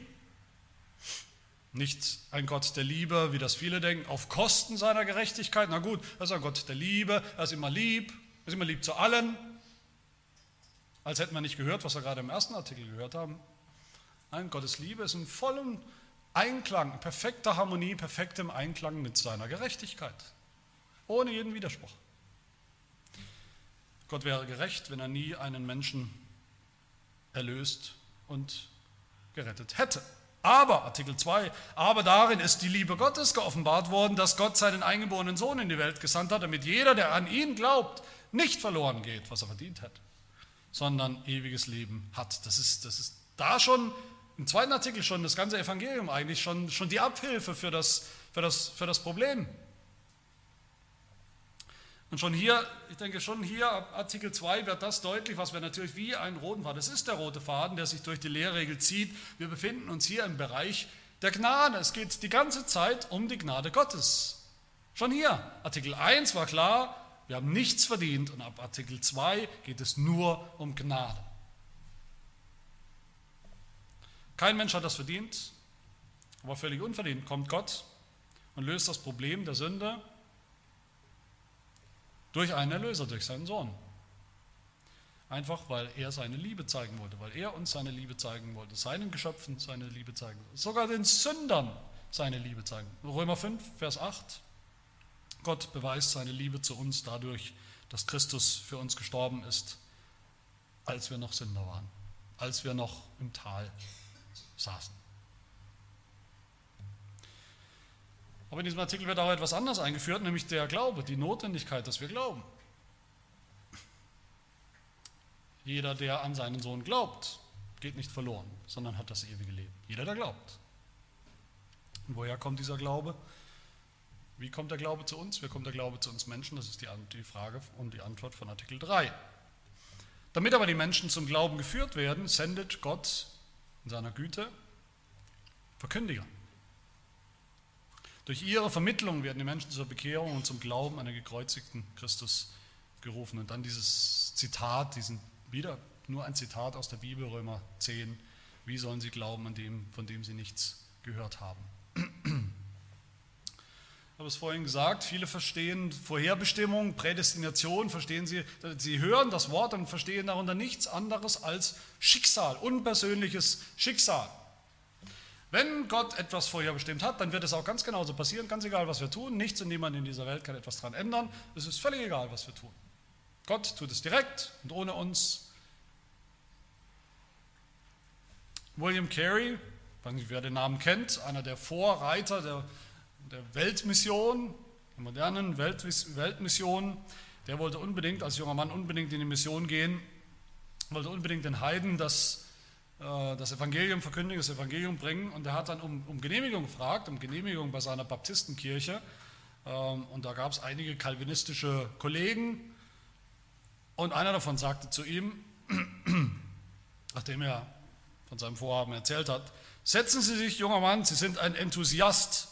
Nicht ein Gott der Liebe, wie das viele denken, auf Kosten seiner Gerechtigkeit. Na gut, er ist ein Gott der Liebe, er ist immer lieb, er ist immer lieb zu allen. Als hätten wir nicht gehört, was wir gerade im ersten Artikel gehört haben. Nein, Gottes Liebe ist in vollem Einklang, perfekter Harmonie, perfektem Einklang mit seiner Gerechtigkeit. Ohne jeden Widerspruch. Gott wäre gerecht, wenn er nie einen Menschen erlöst und gerettet hätte. Aber, Artikel 2, aber darin ist die Liebe Gottes geoffenbart worden, dass Gott seinen eingeborenen Sohn in die Welt gesandt hat, damit jeder, der an ihn glaubt, nicht verloren geht, was er verdient hat, sondern ewiges Leben hat. Das ist, das ist da schon, im zweiten Artikel schon, das ganze Evangelium eigentlich, schon, schon die Abhilfe für das, für das, für das Problem. Und schon hier, ich denke schon hier, Artikel 2 wird das deutlich, was wir natürlich wie einen roten Faden, das ist der rote Faden, der sich durch die Lehrregel zieht. Wir befinden uns hier im Bereich der Gnade. Es geht die ganze Zeit um die Gnade Gottes. Schon hier, Artikel 1 war klar, wir haben nichts verdient und ab Artikel 2 geht es nur um Gnade. Kein Mensch hat das verdient, aber völlig unverdient kommt Gott und löst das Problem der Sünde durch einen Erlöser, durch seinen Sohn. Einfach weil er seine Liebe zeigen wollte, weil er uns seine Liebe zeigen wollte, seinen Geschöpfen seine Liebe zeigen wollte, sogar den Sündern seine Liebe zeigen. Römer 5, Vers 8. Gott beweist seine Liebe zu uns dadurch, dass Christus für uns gestorben ist, als wir noch Sünder waren, als wir noch im Tal saßen. Aber in diesem Artikel wird auch etwas anderes eingeführt, nämlich der Glaube, die Notwendigkeit, dass wir glauben. Jeder, der an seinen Sohn glaubt, geht nicht verloren, sondern hat das ewige Leben. Jeder, der glaubt. Und woher kommt dieser Glaube? Wie kommt der Glaube zu uns? Wie kommt der Glaube zu uns Menschen? Das ist die, Frage und die Antwort von Artikel 3. Damit aber die Menschen zum Glauben geführt werden, sendet Gott in seiner Güte Verkündiger. Durch ihre Vermittlung werden die Menschen zur Bekehrung und zum Glauben an den gekreuzigten Christus gerufen. Und dann dieses Zitat, diesen wieder nur ein Zitat aus der Bibel, Römer 10. Wie sollen sie glauben an dem, von dem sie nichts gehört haben? Habe es vorhin gesagt, viele verstehen Vorherbestimmung, Prädestination, verstehen sie, sie hören das Wort und verstehen darunter nichts anderes als Schicksal, unpersönliches Schicksal. Wenn Gott etwas vorher bestimmt hat, dann wird es auch ganz genauso passieren, ganz egal, was wir tun. Nichts und niemand in dieser Welt kann etwas daran ändern. Es ist völlig egal, was wir tun. Gott tut es direkt und ohne uns. William Carey, nicht, wer den Namen kennt, einer der Vorreiter der, der Weltmission, der modernen Welt, Weltmission, der wollte unbedingt, als junger Mann unbedingt in die Mission gehen, wollte unbedingt den Heiden das äh, das Evangelium verkündigen, das Evangelium bringen. Und er hat dann um, um Genehmigung gefragt, um Genehmigung bei seiner Baptistenkirche. Ähm, und da gab es einige kalvinistische Kollegen. Und einer davon sagte zu ihm, nachdem er von seinem Vorhaben erzählt hat, setzen Sie sich, junger Mann, Sie sind ein Enthusiast.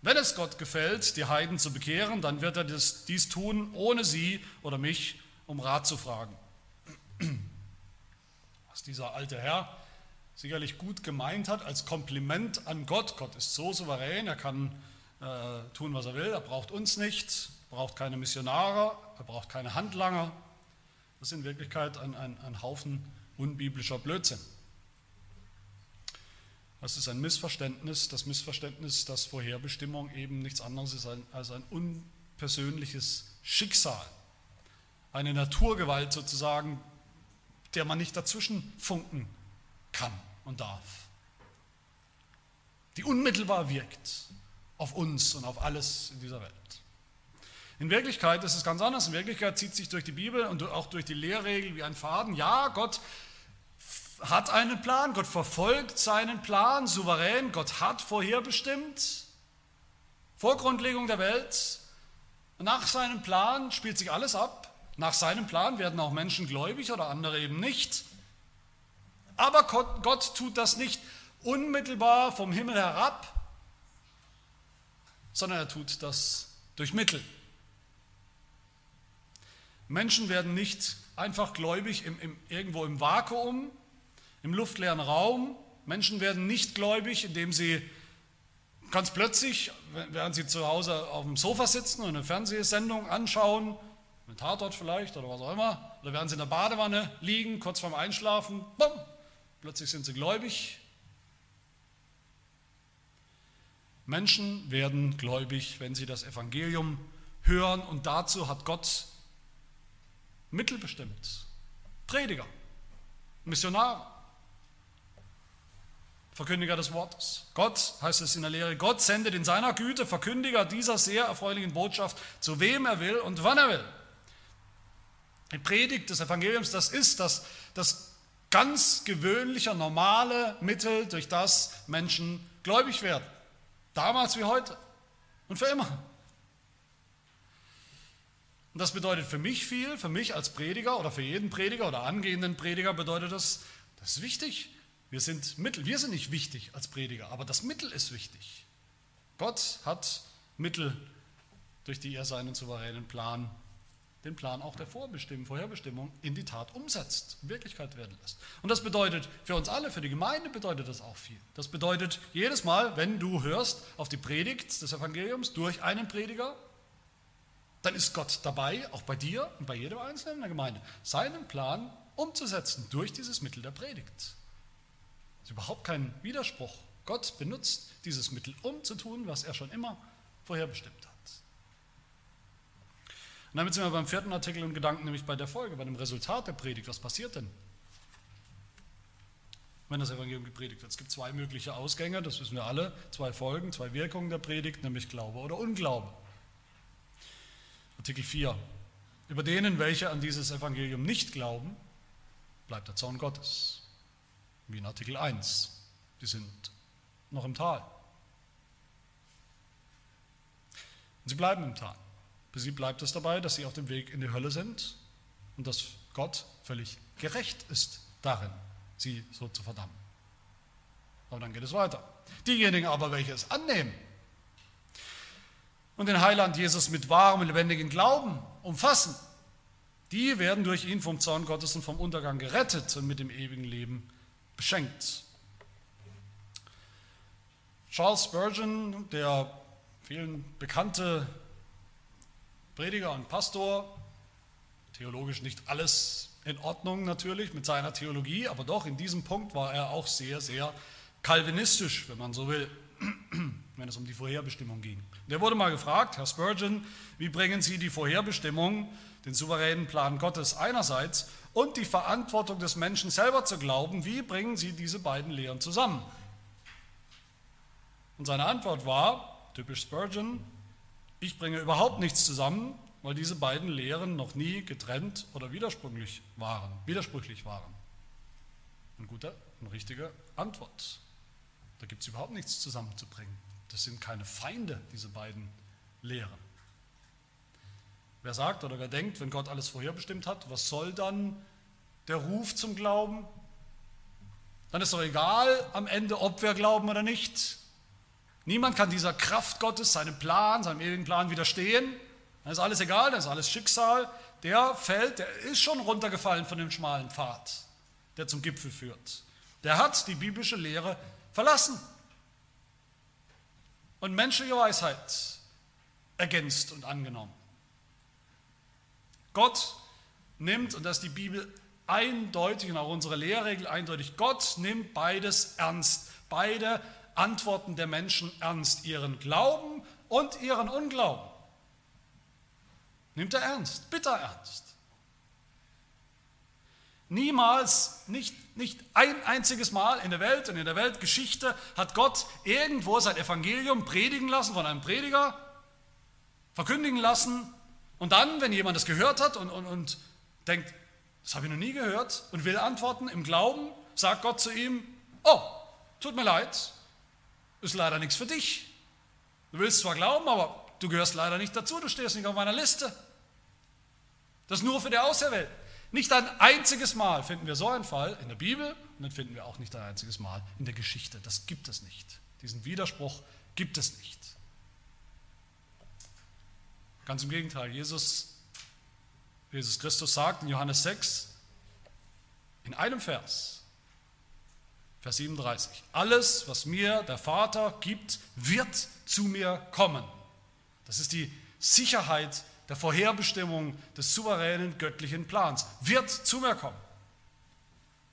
Wenn es Gott gefällt, die Heiden zu bekehren, dann wird er das, dies tun, ohne Sie oder mich um Rat zu fragen. Was dieser alte Herr sicherlich gut gemeint hat als Kompliment an Gott. Gott ist so souverän, er kann äh, tun, was er will, er braucht uns nicht, braucht keine Missionare, er braucht keine Handlanger. Das ist in Wirklichkeit ein, ein, ein Haufen unbiblischer Blödsinn. Das ist ein Missverständnis, das Missverständnis, dass Vorherbestimmung eben nichts anderes ist als ein unpersönliches Schicksal, eine Naturgewalt sozusagen, der man nicht dazwischen funken kann und darf, die unmittelbar wirkt auf uns und auf alles in dieser Welt. In Wirklichkeit ist es ganz anders. In Wirklichkeit zieht sich durch die Bibel und auch durch die Lehrregel wie ein Faden. Ja, Gott hat einen Plan, Gott verfolgt seinen Plan souverän, Gott hat vorherbestimmt, vor Grundlegung der Welt. Nach seinem Plan spielt sich alles ab. Nach seinem Plan werden auch Menschen gläubig oder andere eben nicht. Aber Gott, Gott tut das nicht unmittelbar vom Himmel herab, sondern er tut das durch Mittel. Menschen werden nicht einfach gläubig im, im, irgendwo im Vakuum, im luftleeren Raum. Menschen werden nicht gläubig, indem sie ganz plötzlich, während sie zu Hause auf dem Sofa sitzen und eine Fernsehsendung anschauen, einen Tatort vielleicht oder was auch immer, oder während sie in der Badewanne liegen, kurz vorm Einschlafen, bumm, plötzlich sind sie gläubig. Menschen werden gläubig, wenn sie das Evangelium hören und dazu hat Gott Mittel bestimmt. Prediger, Missionare, Verkündiger des Wortes. Gott, heißt es in der Lehre, Gott sendet in seiner Güte Verkündiger dieser sehr erfreulichen Botschaft, zu wem er will und wann er will. Die Predigt des Evangeliums, das ist das, das ganz gewöhnliche, normale Mittel, durch das Menschen gläubig werden. Damals wie heute und für immer. Und das bedeutet für mich viel, für mich als Prediger oder für jeden Prediger oder angehenden Prediger bedeutet das, das ist wichtig. Wir sind Mittel, wir sind nicht wichtig als Prediger, aber das Mittel ist wichtig. Gott hat Mittel, durch die er seinen souveränen Plan, den Plan auch der Vorbestimmung, Vorherbestimmung in die Tat umsetzt, Wirklichkeit werden lässt. Und das bedeutet für uns alle, für die Gemeinde bedeutet das auch viel. Das bedeutet jedes Mal, wenn du hörst auf die Predigt des Evangeliums durch einen Prediger, dann ist Gott dabei, auch bei dir und bei jedem Einzelnen in der Gemeinde, seinen Plan umzusetzen durch dieses Mittel der Predigt ist überhaupt kein Widerspruch. Gott benutzt dieses Mittel, um zu tun, was er schon immer vorherbestimmt hat. Und damit sind wir beim vierten Artikel und Gedanken, nämlich bei der Folge, bei dem Resultat der Predigt. Was passiert denn, wenn das Evangelium gepredigt wird? Es gibt zwei mögliche Ausgänge, das wissen wir alle, zwei Folgen, zwei Wirkungen der Predigt, nämlich Glaube oder Unglaube. Artikel 4. Über denen, welche an dieses Evangelium nicht glauben, bleibt der Zorn Gottes wie in Artikel 1. Die sind noch im Tal. Und sie bleiben im Tal. Für sie bleibt es dabei, dass sie auf dem Weg in die Hölle sind und dass Gott völlig gerecht ist darin, sie so zu verdammen. Aber dann geht es weiter. Diejenigen aber, welche es annehmen und den Heiland Jesus mit wahrem, lebendigen Glauben umfassen, die werden durch ihn vom Zorn Gottes und vom Untergang gerettet und mit dem ewigen Leben beschenkt. Charles Spurgeon, der vielen bekannte Prediger und Pastor, theologisch nicht alles in Ordnung natürlich mit seiner Theologie, aber doch in diesem Punkt war er auch sehr, sehr kalvinistisch, wenn man so will, wenn es um die Vorherbestimmung ging. Der wurde mal gefragt, Herr Spurgeon, wie bringen Sie die Vorherbestimmung, den souveränen Plan Gottes einerseits und die Verantwortung des Menschen selber zu glauben, wie bringen Sie diese beiden Lehren zusammen? Und seine Antwort war, typisch Spurgeon, ich bringe überhaupt nichts zusammen, weil diese beiden Lehren noch nie getrennt oder widersprüchlich waren. Widersprüchlich waren. Eine gute, eine richtige Antwort. Da gibt es überhaupt nichts zusammenzubringen. Das sind keine Feinde, diese beiden Lehren. Wer sagt oder wer denkt, wenn Gott alles vorherbestimmt hat, was soll dann der Ruf zum Glauben? Dann ist doch egal am Ende, ob wir glauben oder nicht. Niemand kann dieser Kraft Gottes, seinem Plan, seinem ewigen Plan widerstehen. Dann ist alles egal, dann ist alles Schicksal. Der fällt, der ist schon runtergefallen von dem schmalen Pfad, der zum Gipfel führt. Der hat die biblische Lehre verlassen und menschliche Weisheit ergänzt und angenommen. Gott nimmt, und das ist die Bibel eindeutig und auch unsere Lehrregel eindeutig, Gott nimmt beides ernst. Beide Antworten der Menschen ernst, ihren Glauben und ihren Unglauben. Nimmt er ernst, bitter ernst. Niemals, nicht, nicht ein einziges Mal in der Welt und in der Weltgeschichte hat Gott irgendwo sein Evangelium predigen lassen von einem Prediger, verkündigen lassen und dann, wenn jemand das gehört hat und, und, und denkt, das habe ich noch nie gehört und will antworten im Glauben, sagt Gott zu ihm, oh, tut mir leid, ist leider nichts für dich. Du willst zwar glauben, aber du gehörst leider nicht dazu, du stehst nicht auf meiner Liste. Das ist nur für die Auserwählten. Nicht ein einziges Mal finden wir so einen Fall in der Bibel und dann finden wir auch nicht ein einziges Mal in der Geschichte. Das gibt es nicht. Diesen Widerspruch gibt es nicht. Ganz im Gegenteil, Jesus, Jesus Christus sagt in Johannes 6, in einem Vers, Vers 37, alles, was mir der Vater gibt, wird zu mir kommen. Das ist die Sicherheit der Vorherbestimmung des souveränen göttlichen Plans, wird zu mir kommen.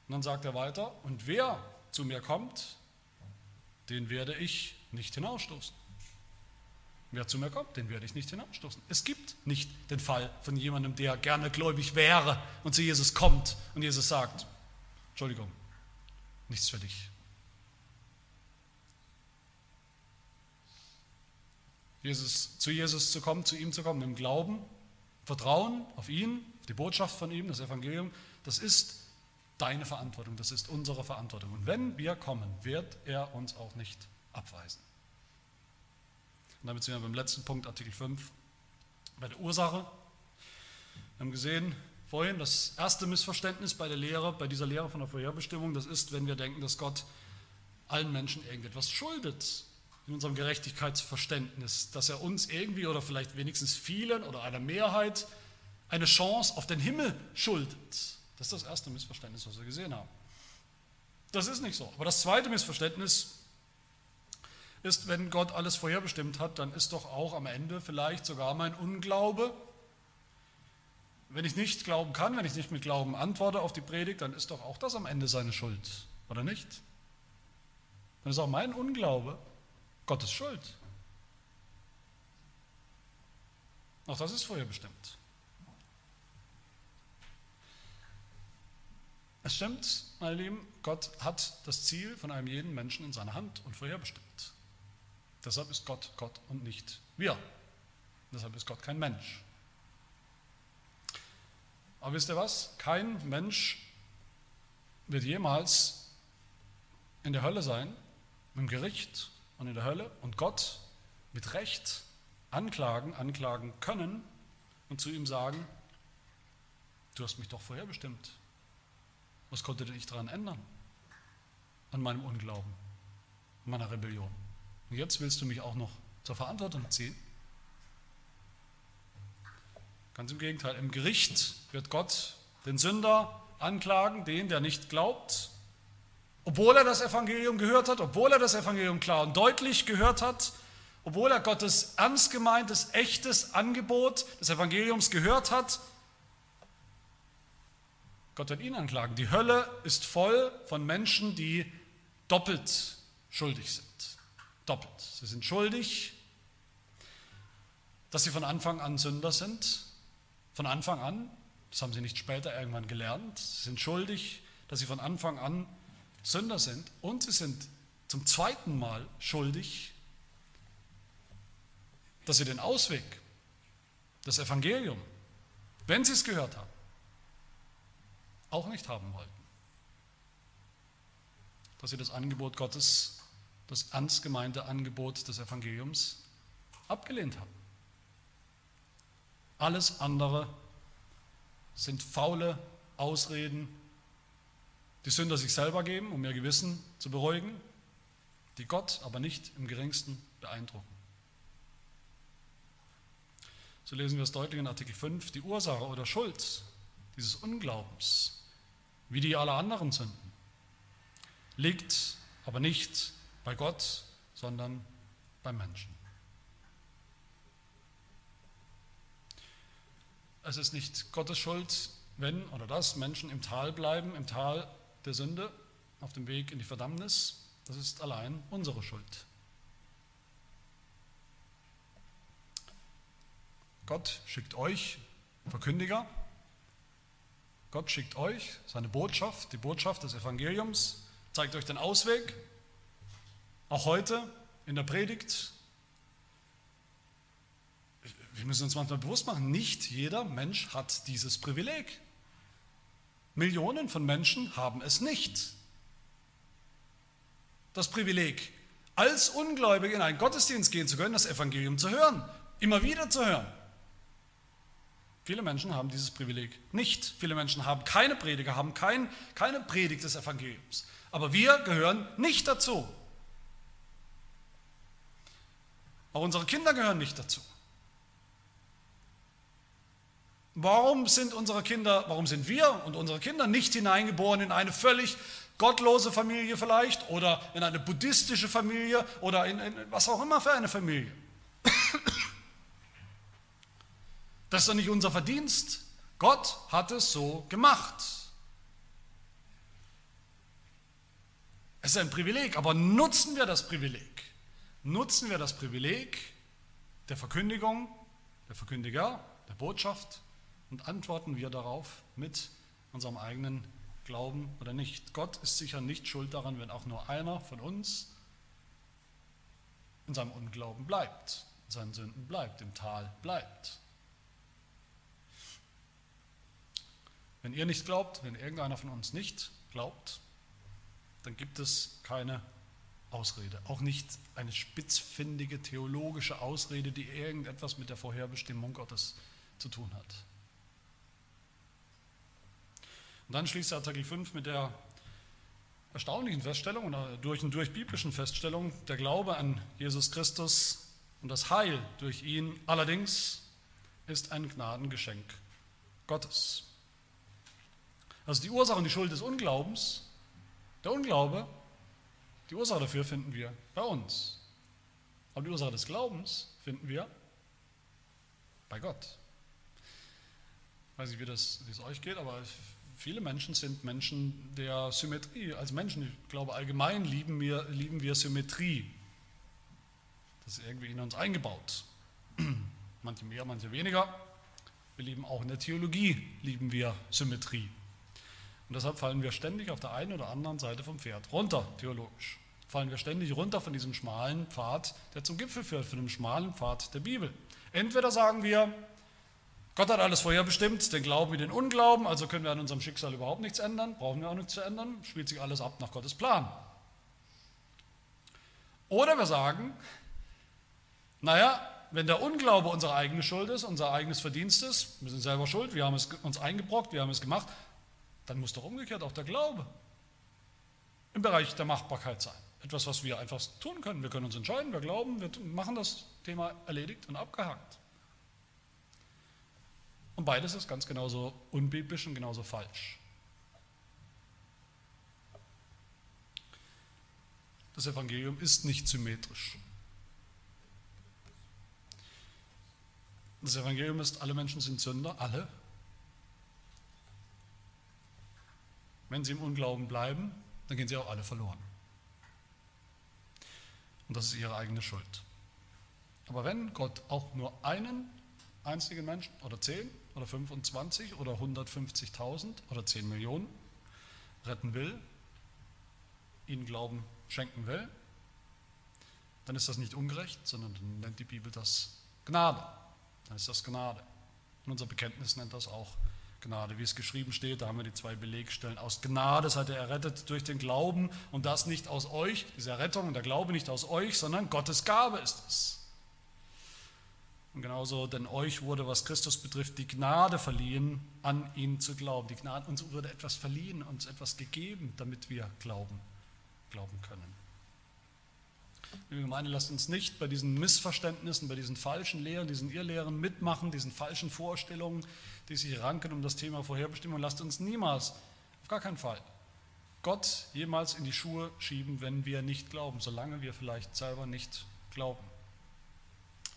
Und dann sagt er weiter, und wer zu mir kommt, den werde ich nicht hinausstoßen. Wer zu mir kommt, den werde ich nicht hinausstoßen. Es gibt nicht den Fall von jemandem, der gerne gläubig wäre und zu Jesus kommt und Jesus sagt, Entschuldigung, nichts für dich. Jesus, zu Jesus zu kommen, zu ihm zu kommen, im Glauben, Vertrauen auf ihn, die Botschaft von ihm, das Evangelium, das ist deine Verantwortung, das ist unsere Verantwortung. Und wenn wir kommen, wird er uns auch nicht abweisen. Und damit sind wir beim letzten Punkt, Artikel 5, bei der Ursache. Wir haben gesehen vorhin, das erste Missverständnis bei der Lehre, bei dieser Lehre von der Vorherbestimmung, das ist, wenn wir denken, dass Gott allen Menschen irgendetwas schuldet in unserem Gerechtigkeitsverständnis, dass er uns irgendwie oder vielleicht wenigstens vielen oder einer Mehrheit eine Chance auf den Himmel schuldet. Das ist das erste Missverständnis, was wir gesehen haben. Das ist nicht so. Aber das zweite Missverständnis ist, wenn Gott alles vorherbestimmt hat, dann ist doch auch am Ende vielleicht sogar mein Unglaube. Wenn ich nicht glauben kann, wenn ich nicht mit Glauben antworte auf die Predigt, dann ist doch auch das am Ende seine Schuld, oder nicht? Dann ist auch mein Unglaube Gottes Schuld. Auch das ist vorher bestimmt. Es stimmt, meine Lieben, Gott hat das Ziel von einem jeden Menschen in seiner Hand und vorherbestimmt. Deshalb ist Gott Gott und nicht wir. Deshalb ist Gott kein Mensch. Aber wisst ihr was? Kein Mensch wird jemals in der Hölle sein, im Gericht und in der Hölle und Gott mit Recht anklagen, anklagen können und zu ihm sagen, du hast mich doch vorherbestimmt. Was konnte denn ich daran ändern? An meinem Unglauben, an meiner Rebellion. Und jetzt willst du mich auch noch zur Verantwortung ziehen? Ganz im Gegenteil, im Gericht wird Gott den Sünder anklagen, den, der nicht glaubt, obwohl er das Evangelium gehört hat, obwohl er das Evangelium klar und deutlich gehört hat, obwohl er Gottes ernst gemeintes, echtes Angebot des Evangeliums gehört hat, Gott wird ihn anklagen. Die Hölle ist voll von Menschen, die doppelt schuldig sind. Doppelt. Sie sind schuldig, dass sie von Anfang an Sünder sind. Von Anfang an. Das haben sie nicht später irgendwann gelernt. Sie sind schuldig, dass sie von Anfang an Sünder sind und sie sind zum zweiten Mal schuldig, dass sie den Ausweg, das Evangelium, wenn sie es gehört haben, auch nicht haben wollten. Dass sie das Angebot Gottes, das ernst gemeinte Angebot des Evangeliums abgelehnt haben. Alles andere sind faule Ausreden die Sünder sich selber geben, um ihr Gewissen zu beruhigen, die Gott aber nicht im geringsten beeindrucken. So lesen wir es deutlich in Artikel 5, die Ursache oder Schuld dieses Unglaubens, wie die aller anderen Sünden, liegt aber nicht bei Gott, sondern beim Menschen. Es ist nicht Gottes Schuld, wenn oder dass Menschen im Tal bleiben, im Tal der Sünde auf dem Weg in die Verdammnis. Das ist allein unsere Schuld. Gott schickt euch Verkündiger. Gott schickt euch seine Botschaft, die Botschaft des Evangeliums, zeigt euch den Ausweg. Auch heute in der Predigt. Wir müssen uns manchmal bewusst machen, nicht jeder Mensch hat dieses Privileg. Millionen von Menschen haben es nicht. Das Privileg, als Ungläubige in einen Gottesdienst gehen zu können, das Evangelium zu hören, immer wieder zu hören. Viele Menschen haben dieses Privileg nicht. Viele Menschen haben keine Prediger, haben kein, keine Predigt des Evangeliums. Aber wir gehören nicht dazu. Auch unsere Kinder gehören nicht dazu. Warum sind unsere Kinder, warum sind wir und unsere Kinder nicht hineingeboren in eine völlig gottlose Familie vielleicht oder in eine buddhistische Familie oder in, in was auch immer für eine Familie? Das ist doch nicht unser Verdienst. Gott hat es so gemacht. Es ist ein Privileg, aber nutzen wir das Privileg? Nutzen wir das Privileg der Verkündigung, der Verkündiger, der Botschaft und antworten wir darauf mit unserem eigenen Glauben oder nicht. Gott ist sicher nicht schuld daran, wenn auch nur einer von uns in seinem Unglauben bleibt, in seinen Sünden bleibt, im Tal bleibt. Wenn ihr nicht glaubt, wenn irgendeiner von uns nicht glaubt, dann gibt es keine Ausrede, auch nicht eine spitzfindige theologische Ausrede, die irgendetwas mit der Vorherbestimmung Gottes zu tun hat. Und dann schließt Artikel 5 mit der erstaunlichen Feststellung oder durch und durch biblischen Feststellung, der Glaube an Jesus Christus und das Heil durch ihn allerdings ist ein Gnadengeschenk Gottes. Also die Ursache und die Schuld des Unglaubens, der Unglaube, die Ursache dafür finden wir bei uns. Aber die Ursache des Glaubens finden wir bei Gott. Ich weiß nicht, wie, das, wie es euch geht, aber viele Menschen sind Menschen der Symmetrie. Als Menschen, ich glaube allgemein lieben wir, lieben wir Symmetrie. Das ist irgendwie in uns eingebaut. Manche mehr, manche weniger. Wir lieben auch in der Theologie, lieben wir Symmetrie. Und deshalb fallen wir ständig auf der einen oder anderen Seite vom Pferd runter, theologisch. Fallen wir ständig runter von diesem schmalen Pfad, der zum Gipfel führt, von dem schmalen Pfad der Bibel. Entweder sagen wir, Gott hat alles vorherbestimmt, den Glauben wie den Unglauben, also können wir an unserem Schicksal überhaupt nichts ändern, brauchen wir auch nichts zu ändern, spielt sich alles ab nach Gottes Plan. Oder wir sagen, naja, wenn der Unglaube unsere eigene Schuld ist, unser eigenes Verdienst ist, wir sind selber schuld, wir haben es uns eingebrockt, wir haben es gemacht, dann muss doch umgekehrt auch der Glaube im Bereich der Machbarkeit sein. Etwas, was wir einfach tun können. Wir können uns entscheiden, wir glauben, wir machen das Thema erledigt und abgehakt. Und beides ist ganz genauso unbiblisch und genauso falsch. Das Evangelium ist nicht symmetrisch. Das Evangelium ist, alle Menschen sind Sünder, alle, Wenn sie im Unglauben bleiben, dann gehen sie auch alle verloren. Und das ist ihre eigene Schuld. Aber wenn Gott auch nur einen einzigen Menschen oder 10 oder 25 oder 150.000 oder 10 Millionen retten will, ihnen Glauben schenken will, dann ist das nicht ungerecht, sondern dann nennt die Bibel das Gnade. Dann ist das Gnade. Und unser Bekenntnis nennt das auch Gnade. Gnade. Wie es geschrieben steht, da haben wir die zwei Belegstellen. Aus Gnade seid ihr errettet durch den Glauben und das nicht aus euch, diese Errettung und der Glaube nicht aus euch, sondern Gottes Gabe ist es. Und genauso, denn euch wurde, was Christus betrifft, die Gnade verliehen, an ihn zu glauben. Die Gnade, uns wurde etwas verliehen, uns etwas gegeben, damit wir glauben, glauben können. Liebe Gemeinde, lasst uns nicht bei diesen Missverständnissen, bei diesen falschen Lehren, diesen Irrlehren mitmachen, diesen falschen Vorstellungen, die sich ranken um das Thema Vorherbestimmung. Lasst uns niemals, auf gar keinen Fall, Gott jemals in die Schuhe schieben, wenn wir nicht glauben, solange wir vielleicht selber nicht glauben.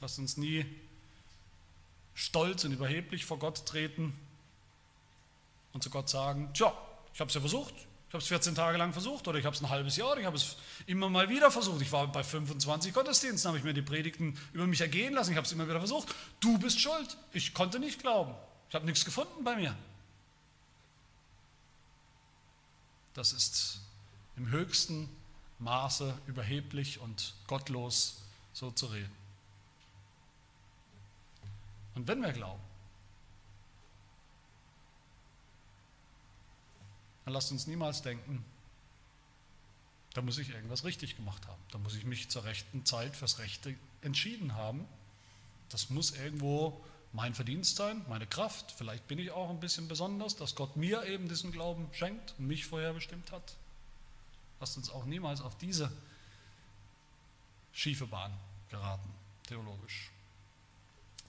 Lasst uns nie stolz und überheblich vor Gott treten und zu Gott sagen, tja, ich habe es ja versucht, Ich habe es 14 Tage lang versucht oder ich habe es ein halbes Jahr oder ich habe es immer mal wieder versucht. Ich war bei 25 Gottesdiensten, habe ich mir die Predigten über mich ergehen lassen, ich habe es immer wieder versucht. Du bist schuld. Ich konnte nicht glauben. Ich habe nichts gefunden bei mir. Das ist im höchsten Maße überheblich und gottlos so zu reden. Und wenn wir glauben, dann lasst uns niemals denken, da muss ich irgendwas richtig gemacht haben. Da muss ich mich zur rechten Zeit fürs Rechte entschieden haben. Das muss irgendwo mein Verdienst sein, meine Kraft. Vielleicht bin ich auch ein bisschen besonders, dass Gott mir eben diesen Glauben schenkt und mich vorherbestimmt hat. Lasst uns auch niemals auf diese schiefe Bahn geraten, theologisch.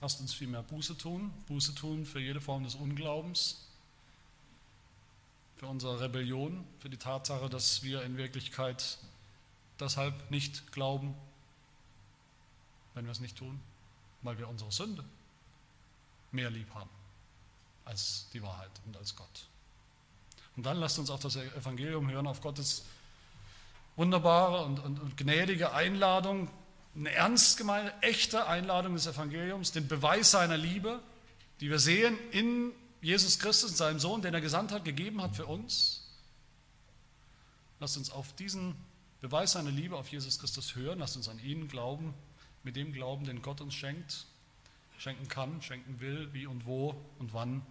Lasst uns vielmehr Buße tun, Buße tun für jede Form des Unglaubens, für unsere Rebellion, für die Tatsache, dass wir in Wirklichkeit deshalb nicht glauben, wenn wir es nicht tun, weil wir unsere Sünde mehr lieb haben als die Wahrheit und als Gott. Und dann lasst uns auch das Evangelium hören auf Gottes wunderbare und, und, und gnädige Einladung, eine ernst gemeinte, echte Einladung des Evangeliums, den Beweis seiner Liebe, die wir sehen in Jesus Christus, seinem Sohn, den er gesandt hat, gegeben hat für uns. Lasst uns auf diesen Beweis seiner Liebe auf Jesus Christus hören, lasst uns an ihn glauben, mit dem Glauben, den Gott uns schenkt schenken kann, schenken will, wie und wo und wann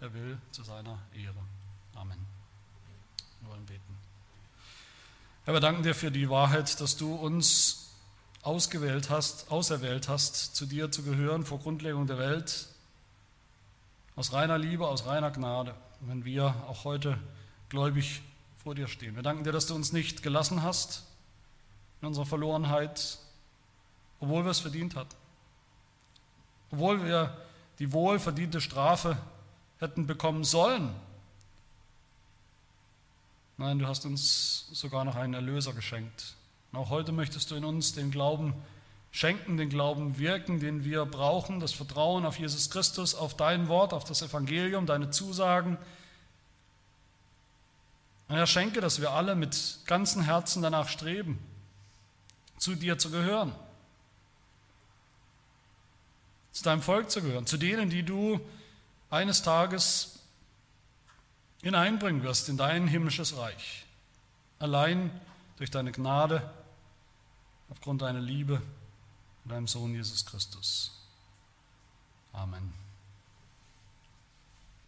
er will, zu seiner Ehre. Amen. Wir wollen beten. Herr, wir danken dir für die Wahrheit, dass du uns ausgewählt hast, auserwählt hast, zu dir zu gehören vor Grundlegung der Welt, aus reiner Liebe, aus reiner Gnade, wenn wir auch heute gläubig vor dir stehen. Wir danken dir, dass du uns nicht gelassen hast in unserer Verlorenheit, obwohl wir es verdient hatten obwohl wir die wohlverdiente Strafe hätten bekommen sollen. Nein, du hast uns sogar noch einen Erlöser geschenkt. Und auch heute möchtest du in uns den Glauben schenken, den Glauben wirken, den wir brauchen, das Vertrauen auf Jesus Christus, auf dein Wort, auf das Evangelium, deine Zusagen. Und Herr, schenke, dass wir alle mit ganzem Herzen danach streben, zu dir zu gehören zu deinem Volk zu gehören, zu denen, die du eines Tages hineinbringen wirst in dein himmlisches Reich. Allein durch deine Gnade, aufgrund deiner Liebe und deinem Sohn Jesus Christus. Amen.